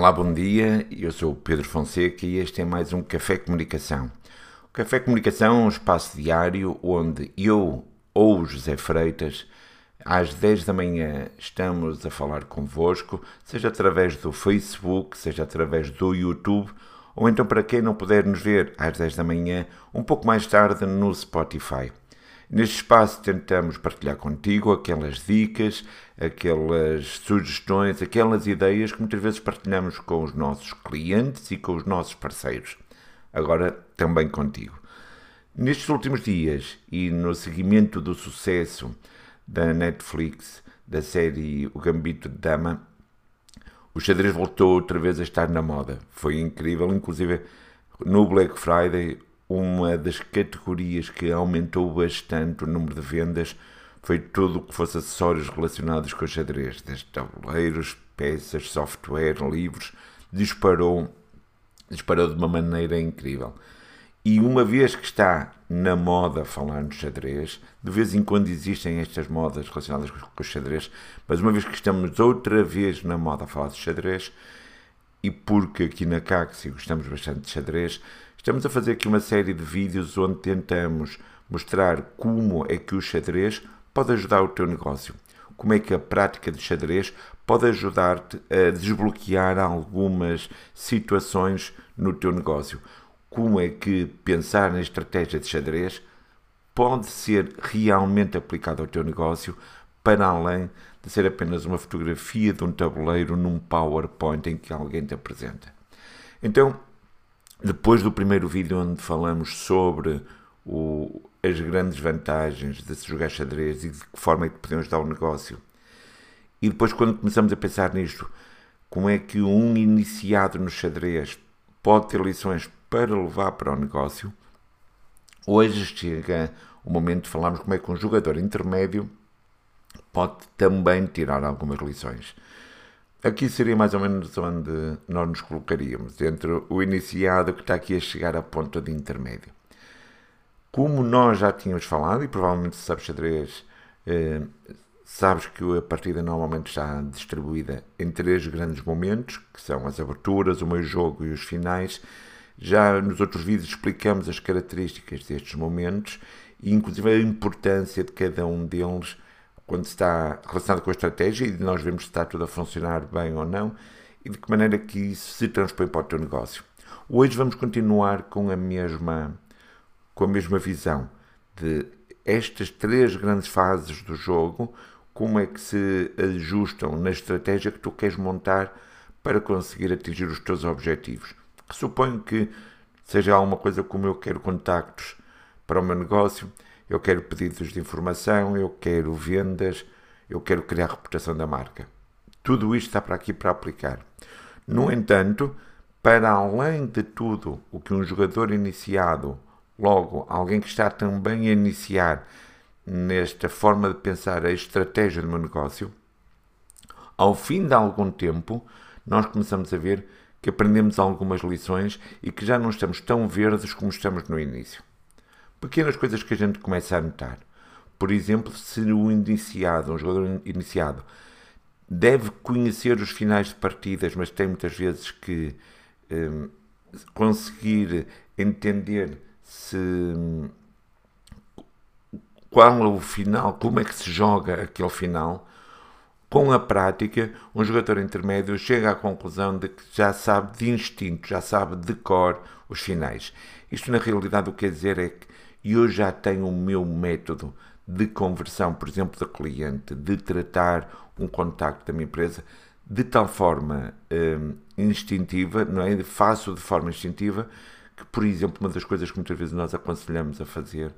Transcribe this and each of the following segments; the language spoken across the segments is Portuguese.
Olá, bom dia. Eu sou o Pedro Fonseca e este é mais um Café Comunicação. O Café Comunicação é um espaço diário onde eu ou José Freitas, às 10 da manhã, estamos a falar convosco, seja através do Facebook, seja através do YouTube, ou então para quem não puder nos ver às 10 da manhã, um pouco mais tarde no Spotify. Neste espaço tentamos partilhar contigo aquelas dicas, aquelas sugestões, aquelas ideias que muitas vezes partilhamos com os nossos clientes e com os nossos parceiros. Agora também contigo. Nestes últimos dias e no seguimento do sucesso da Netflix da série O Gambito de Dama, o xadrez voltou outra vez a estar na moda. Foi incrível, inclusive no Black Friday uma das categorias que aumentou bastante o número de vendas foi tudo o que fosse acessórios relacionados com xadrez, desde tabuleiros, peças, software, livros, disparou, disparou de uma maneira incrível. E uma vez que está na moda falar no xadrez, de vez em quando existem estas modas relacionadas com o xadrez, mas uma vez que estamos outra vez na moda a falar de xadrez, e porque aqui na Caxi gostamos bastante de xadrez, Estamos a fazer aqui uma série de vídeos onde tentamos mostrar como é que o xadrez pode ajudar o teu negócio. Como é que a prática de xadrez pode ajudar-te a desbloquear algumas situações no teu negócio. Como é que pensar na estratégia de xadrez pode ser realmente aplicado ao teu negócio para além de ser apenas uma fotografia de um tabuleiro num PowerPoint em que alguém te apresenta. Então, depois do primeiro vídeo onde falamos sobre o, as grandes vantagens de se jogar xadrez e de que forma é que podemos dar o negócio, e depois quando começamos a pensar nisto, como é que um iniciado no xadrez pode ter lições para levar para o negócio, hoje chega o momento de falarmos como é que um jogador intermédio pode também tirar algumas lições. Aqui seria mais ou menos onde nós nos colocaríamos, entre o iniciado que está aqui a chegar à ponta de intermédio. Como nós já tínhamos falado, e provavelmente se sabes xadrez, eh, sabes que a partida normalmente está distribuída em três grandes momentos, que são as aberturas, o meio jogo e os finais. Já nos outros vídeos explicamos as características destes momentos e inclusive a importância de cada um deles quando está relacionado com a estratégia e nós vemos se está tudo a funcionar bem ou não e de que maneira que isso se transpõe para o teu negócio. Hoje vamos continuar com a mesma, com a mesma visão de estas três grandes fases do jogo, como é que se ajustam na estratégia que tu queres montar para conseguir atingir os teus objetivos. Suponho que seja alguma coisa como eu quero contactos para o meu negócio, eu quero pedidos de informação, eu quero vendas, eu quero criar reputação da marca. Tudo isto está para aqui para aplicar. No entanto, para além de tudo o que um jogador iniciado, logo alguém que está também a iniciar nesta forma de pensar a estratégia do meu negócio, ao fim de algum tempo, nós começamos a ver que aprendemos algumas lições e que já não estamos tão verdes como estamos no início pequenas coisas que a gente começa a notar. Por exemplo, se o iniciado, um jogador iniciado, deve conhecer os finais de partidas, mas tem muitas vezes que um, conseguir entender se qual é o final, como é que se joga aquele final. Com a prática, um jogador intermédio chega à conclusão de que já sabe de instinto, já sabe de cor os finais. Isto, na realidade, o que quer dizer é que e eu já tenho o meu método de conversão, por exemplo, da cliente, de tratar um contacto da minha empresa de tal forma hum, instintiva, não é? Faço de forma instintiva que, por exemplo, uma das coisas que muitas vezes nós aconselhamos a fazer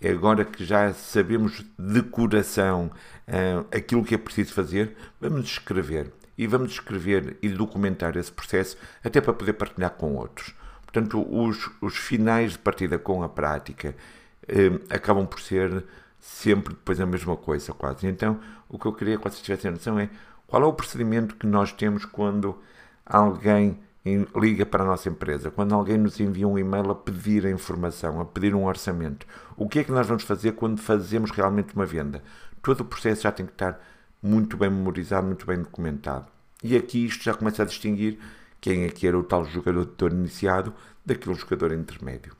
é agora que já sabemos de coração hum, aquilo que é preciso fazer, vamos escrever. E vamos escrever e documentar esse processo até para poder partilhar com outros. Portanto, os, os finais de partida com a prática eh, acabam por ser sempre depois a mesma coisa, quase. Então, o que eu queria que vocês tivessem noção é qual é o procedimento que nós temos quando alguém liga para a nossa empresa, quando alguém nos envia um e-mail a pedir a informação, a pedir um orçamento. O que é que nós vamos fazer quando fazemos realmente uma venda? Todo o processo já tem que estar muito bem memorizado, muito bem documentado. E aqui isto já começa a distinguir quem é que era o tal jogador iniciado daquele jogador intermédio.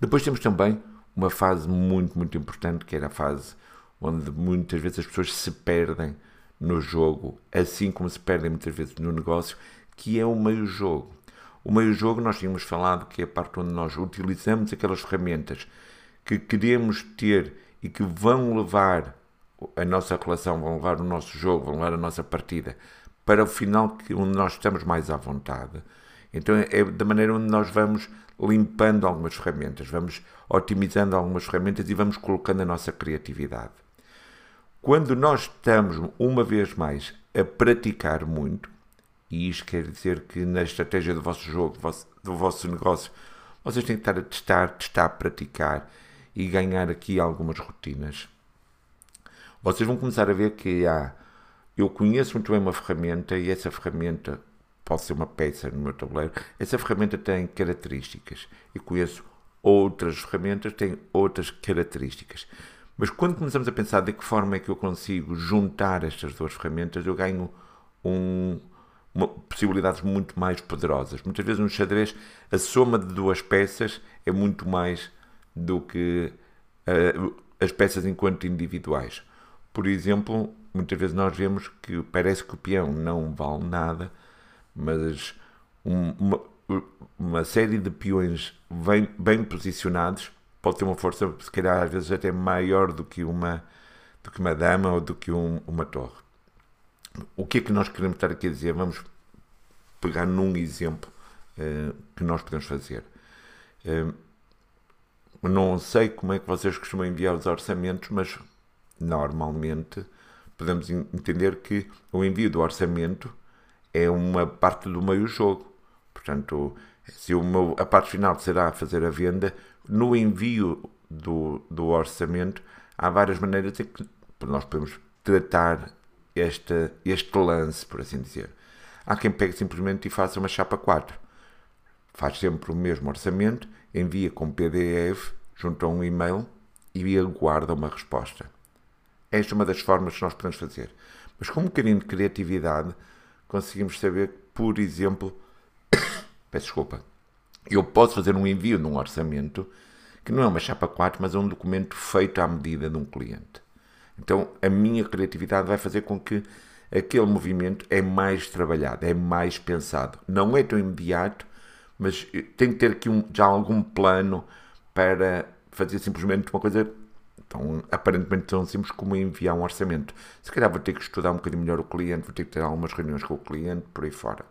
Depois temos também uma fase muito, muito importante, que era a fase onde muitas vezes as pessoas se perdem no jogo, assim como se perdem muitas vezes no negócio, que é o meio-jogo. O meio-jogo, nós tínhamos falado que é a parte onde nós utilizamos aquelas ferramentas que queremos ter e que vão levar a nossa relação, vão levar o nosso jogo, vão levar a nossa partida para o final que, onde nós estamos mais à vontade. Então é da maneira onde nós vamos limpando algumas ferramentas, vamos otimizando algumas ferramentas e vamos colocando a nossa criatividade. Quando nós estamos, uma vez mais, a praticar muito, e isto quer dizer que na estratégia do vosso jogo, do vosso, do vosso negócio, vocês têm que estar a testar, testar, praticar e ganhar aqui algumas rotinas. Vocês vão começar a ver que há. Eu conheço muito bem uma ferramenta e essa ferramenta pode ser uma peça no meu tabuleiro. Essa ferramenta tem características e conheço outras ferramentas têm outras características. Mas quando começamos a pensar de que forma é que eu consigo juntar estas duas ferramentas, eu ganho um, uma, possibilidades muito mais poderosas. Muitas vezes no xadrez a soma de duas peças é muito mais do que uh, as peças enquanto individuais. Por exemplo, muitas vezes nós vemos que parece que o peão não vale nada, mas um, uma, uma, série de peões bem, bem posicionados pode ter uma força, se calhar, às vezes até maior do que uma, do que uma dama ou do que um, uma torre. O que é que nós queremos estar aqui a dizer? Vamos pegar num exemplo uh, que nós podemos fazer. Uh, não sei como é que vocês costumam enviar os orçamentos, mas normalmente podemos entender que o envio do orçamento é uma parte do meio jogo. Portanto, se meu, a parte final será fazer a venda, no envio do, do orçamento há várias maneiras em que nós podemos tratar este, este lance, por assim dizer. Há quem pegue simplesmente e faça uma chapa 4. Faz sempre o mesmo orçamento, envia com PDF junto a um e-mail e aguarda uma resposta. Esta é uma das formas que nós podemos fazer. Mas com um bocadinho de criatividade, conseguimos saber por exemplo, peço desculpa, eu posso fazer um envio de um orçamento que não é uma chapa 4, mas é um documento feito à medida de um cliente. Então a minha criatividade vai fazer com que aquele movimento é mais trabalhado, é mais pensado. Não é tão imediato, mas tem que ter aqui um, já algum plano para fazer simplesmente uma coisa tão, aparentemente tão simples como enviar um orçamento. Se calhar vou ter que estudar um bocadinho melhor o cliente, vou ter que ter algumas reuniões com o cliente, por aí fora.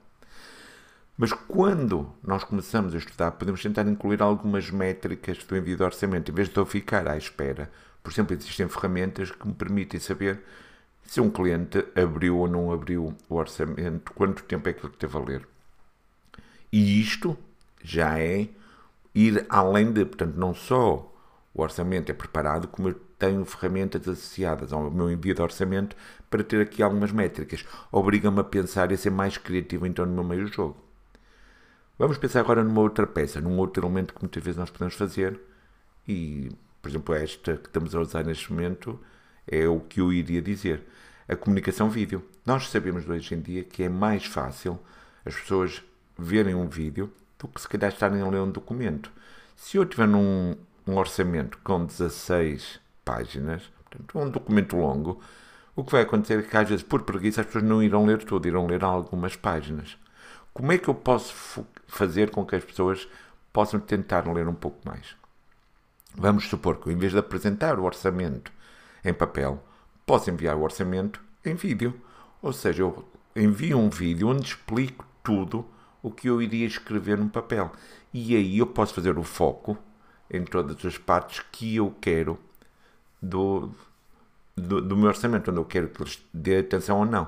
Mas quando nós começamos a estudar, podemos tentar incluir algumas métricas do envio de orçamento, em vez de eu ficar à espera. Por exemplo, existem ferramentas que me permitem saber se um cliente abriu ou não abriu o orçamento, quanto tempo é que ele teve a ler. E isto já é ir além de, portanto, não só o orçamento é preparado, como eu tenho ferramentas associadas ao meu envio de orçamento para ter aqui algumas métricas. Obriga-me a pensar e a ser mais criativo então no meu meio jogo. Vamos pensar agora numa outra peça, num outro elemento que muitas vezes nós podemos fazer e, por exemplo, esta que estamos a usar neste momento é o que eu iria dizer. A comunicação vídeo. Nós sabemos hoje em dia que é mais fácil as pessoas verem um vídeo do que se calhar estarem a ler um documento. Se eu tiver num um orçamento com 16 páginas, portanto, um documento longo, o que vai acontecer é que às vezes, por preguiça, as pessoas não irão ler tudo, irão ler algumas páginas. Como é que eu posso fazer com que as pessoas possam tentar ler um pouco mais? Vamos supor que, em vez de apresentar o orçamento em papel, posso enviar o orçamento em vídeo. Ou seja, eu envio um vídeo onde explico tudo o que eu iria escrever no papel. E aí eu posso fazer o foco em todas as partes que eu quero do, do, do meu orçamento, onde eu quero que eles dê atenção ou não.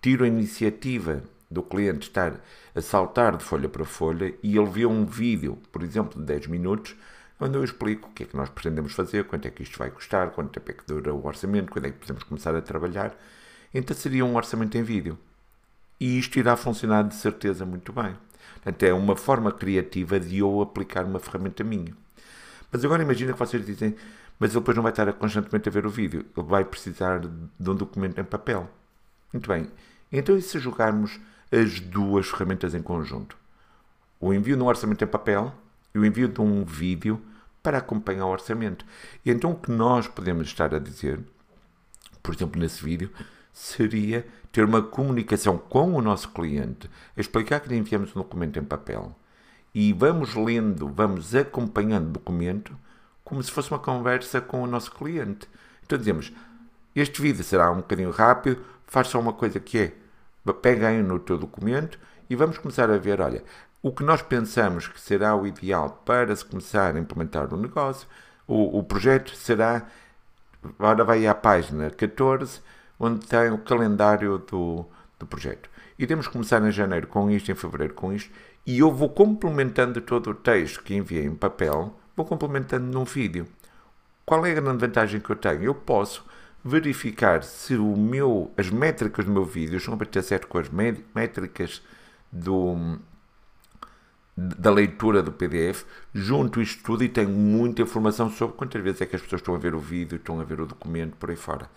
Tiro a iniciativa do cliente estar a saltar de folha para folha e ele vê um vídeo, por exemplo, de 10 minutos, onde eu explico o que é que nós pretendemos fazer, quanto é que isto vai custar, quanto tempo é que dura o orçamento, quando é que podemos começar a trabalhar. Então seria um orçamento em vídeo. E isto irá funcionar de certeza muito bem. Portanto, é uma forma criativa de eu aplicar uma ferramenta minha. Mas agora imagina que vocês dizem, mas ele depois não vai estar constantemente a ver o vídeo, ele vai precisar de um documento em papel. Muito bem. Então, e se jogarmos as duas ferramentas em conjunto. O envio de um orçamento em papel e o envio de um vídeo para acompanhar o orçamento. E então o que nós podemos estar a dizer, por exemplo, nesse vídeo, seria ter uma comunicação com o nosso cliente, explicar que lhe enviamos um documento em papel e vamos lendo, vamos acompanhando o documento como se fosse uma conversa com o nosso cliente. Então dizemos, este vídeo será um bocadinho rápido, faz só uma coisa que é, pega aí no teu documento e vamos começar a ver, olha, o que nós pensamos que será o ideal para se começar a implementar o negócio, o, o projeto será, agora vai à página 14, onde tem o calendário do, do projeto. Iremos começar em janeiro com isto, em fevereiro com isto, e eu vou complementando todo o texto que enviei em papel, vou complementando num vídeo. Qual é a grande vantagem que eu tenho? Eu posso verificar se o meu, as métricas do meu vídeo estão a bater certo com as métricas do, da leitura do PDF, junto isto tudo e tenho muita informação sobre quantas vezes é que as pessoas estão a ver o vídeo, estão a ver o documento, por aí fora.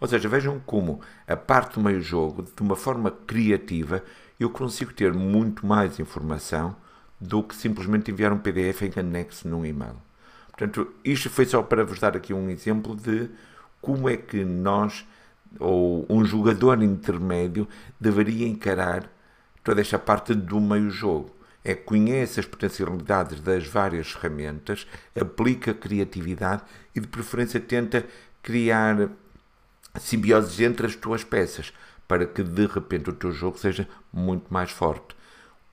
Ou seja, vejam como a parte do meio-jogo, de uma forma criativa, eu consigo ter muito mais informação do que simplesmente enviar um PDF em anexo num e-mail. Portanto, isto foi só para vos dar aqui um exemplo de como é que nós, ou um jogador intermédio, deveria encarar toda esta parte do meio-jogo. É conhece as potencialidades das várias ferramentas, aplica criatividade e, de preferência, tenta criar simbioses entre as tuas peças para que de repente o teu jogo seja muito mais forte.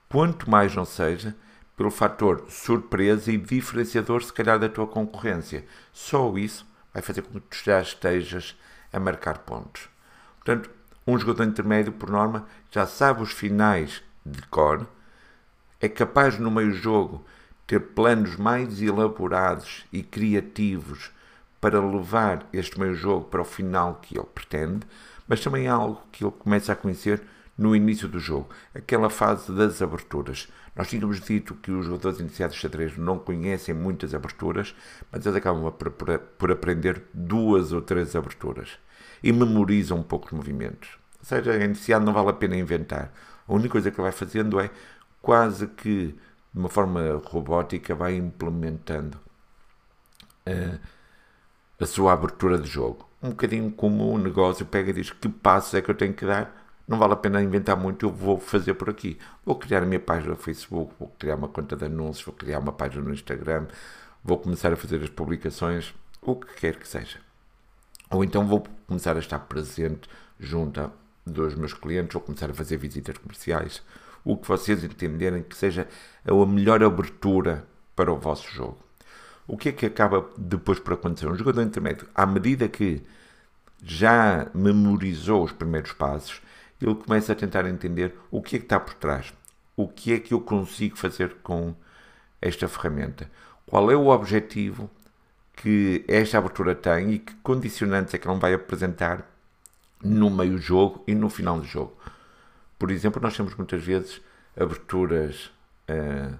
Quanto mais não seja, pelo fator surpresa e diferenciador, se calhar, da tua concorrência. Só isso vai fazer com que tu já estejas a marcar pontos. Portanto, um jogador intermédio, por norma, já sabe os finais de cor, é capaz no meio jogo ter planos mais elaborados e criativos para levar este meio jogo para o final que ele pretende, mas também há algo que ele começa a conhecer no início do jogo, aquela fase das aberturas. Nós tínhamos dito que os jogadores iniciados de xadrez não conhecem muitas aberturas, mas eles acabam por, por, por aprender duas ou três aberturas e memorizam um pouco os movimentos. Ou seja, iniciado não vale a pena inventar. A única coisa que vai fazendo é quase que de uma forma robótica vai implementando uh, a sua abertura de jogo. Um bocadinho como o negócio pega e diz que passos é que eu tenho que dar. Não vale a pena inventar muito, eu vou fazer por aqui. Vou criar a minha página no Facebook, vou criar uma conta de anúncios, vou criar uma página no Instagram, vou começar a fazer as publicações, o que quer que seja. Ou então vou começar a estar presente junto dos meus clientes, vou começar a fazer visitas comerciais, o que vocês entenderem que seja a melhor abertura para o vosso jogo. O que é que acaba depois por acontecer? Um jogador intermédio, à medida que já memorizou os primeiros passos, ele começa a tentar entender o que é que está por trás. O que é que eu consigo fazer com esta ferramenta? Qual é o objetivo que esta abertura tem e que condicionantes é que não vai apresentar no meio jogo e no final do jogo? Por exemplo, nós temos muitas vezes aberturas uh,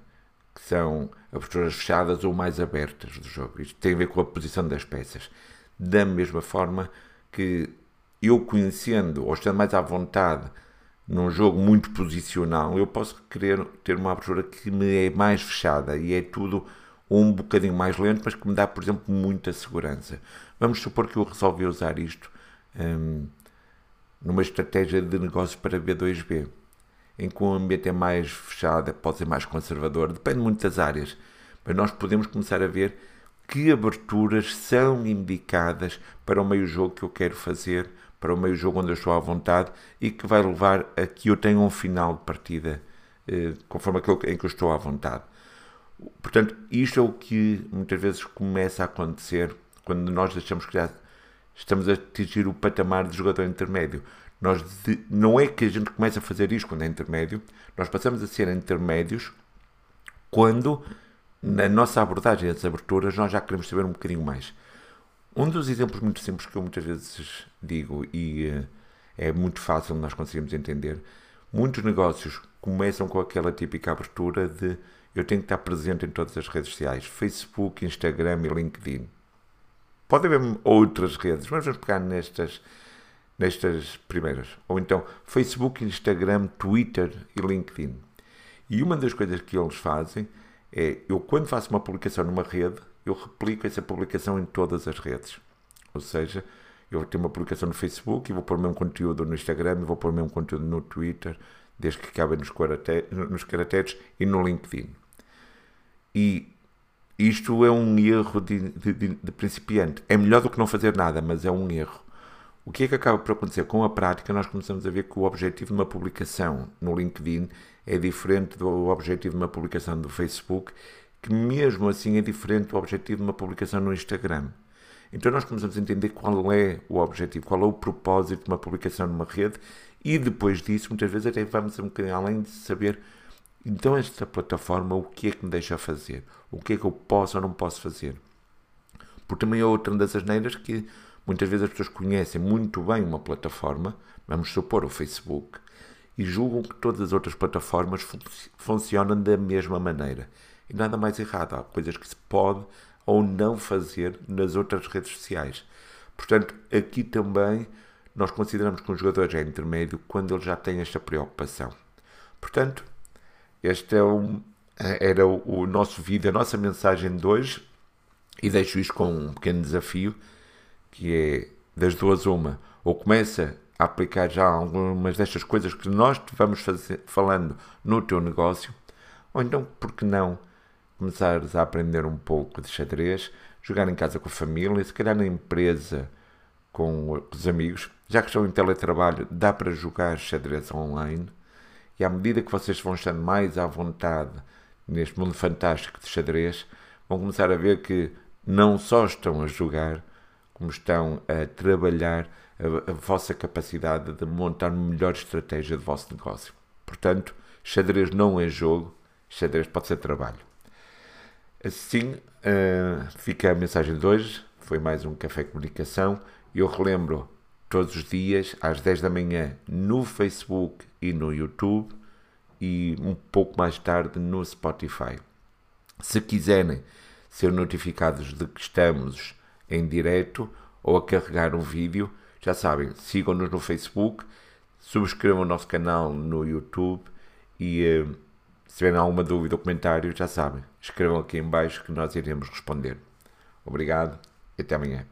que são aberturas fechadas ou mais abertas do jogo. Isto tem a ver com a posição das peças. Da mesma forma que eu conhecendo ou estando mais à vontade num jogo muito posicional, eu posso querer ter uma abertura que me é mais fechada e é tudo um bocadinho mais lento, mas que me dá, por exemplo, muita segurança. Vamos supor que eu resolvi usar isto hum, numa estratégia de negócio para B2B em que o ambiente é mais fechado, pode ser mais conservador, depende muito das áreas. Mas nós podemos começar a ver que aberturas são indicadas para o meio jogo que eu quero fazer, para o meio jogo onde eu estou à vontade e que vai levar a que eu tenha um final de partida eh, conforme aquilo em que eu estou à vontade. Portanto, isto é o que muitas vezes começa a acontecer quando nós achamos que já estamos a atingir o patamar de jogador intermédio. Nós não é que a gente comece a fazer isto quando é intermédio, nós passamos a ser intermédios quando na nossa abordagem das aberturas nós já queremos saber um bocadinho mais. Um dos exemplos muito simples que eu muitas vezes digo e uh, é muito fácil nós conseguimos entender, muitos negócios começam com aquela típica abertura de eu tenho que estar presente em todas as redes sociais, Facebook, Instagram e LinkedIn. Pode haver outras redes, mas vamos pegar nestas nestas primeiras. Ou então Facebook, Instagram, Twitter e LinkedIn. E uma das coisas que eles fazem é, eu quando faço uma publicação numa rede, eu replico essa publicação em todas as redes. Ou seja, eu tenho uma publicação no Facebook e vou pôr o mesmo conteúdo no Instagram e vou pôr o mesmo conteúdo no Twitter, desde que cabe nos, nos caracteres e no LinkedIn. E isto é um erro de, de, de, principiante. É melhor do que não fazer nada, mas é um erro. O que é que acaba por acontecer? Com a prática, nós começamos a ver que o objetivo de uma publicação no LinkedIn é diferente do objetivo de uma publicação do Facebook, que mesmo assim é diferente do objetivo de uma publicação no Instagram. Então nós começamos a entender qual é o objetivo, qual é o propósito de uma publicação numa rede e depois disso, muitas vezes até vamos um bocadinho além de saber então esta plataforma o que é que me deixa fazer, o que é que eu posso ou não posso fazer. Porque também é outra das asneiras que muitas vezes as pessoas conhecem muito bem uma plataforma, vamos supor o Facebook, e julgam que todas as outras plataformas fun funcionam da mesma maneira. E nada mais errado, há coisas que se pode ou não fazer nas outras redes sociais. Portanto, aqui também nós consideramos que um jogador é intermédio quando ele já tem esta preocupação. Portanto, este é um, era o, nosso vídeo, a nossa mensagem de hoje, e deixo isto com um pequeno desafio, que é das duas uma, ou começa a aplicar já algumas destas coisas que nós vamos fazer, falando no teu negócio, ou então, por que não, começares a aprender um pouco de xadrez, jogar em casa com a família, se calhar na empresa com os amigos. Já que estão em teletrabalho, dá para jogar xadrez online. E à medida que vocês vão estando mais à vontade neste mundo fantástico de xadrez, vão começar a ver que não só estão a jogar, como estão a trabalhar a, a vossa capacidade de montar melhor estratégia de vosso negócio. Portanto, xadrez não é jogo, xadrez pode ser trabalho. Assim uh, fica a mensagem de hoje. Foi mais um Café Comunicação. Eu relembro todos os dias, às 10 da manhã, no Facebook e no YouTube e um pouco mais tarde no Spotify. Se quiserem ser notificados de que estamos em direto ou a carregar um vídeo, já sabem, sigam-nos no Facebook, subscrevam o nosso canal no YouTube e. Uh, se tiverem alguma dúvida ou comentário, já sabem, escrevam aqui em baixo que nós iremos responder. Obrigado e até amanhã.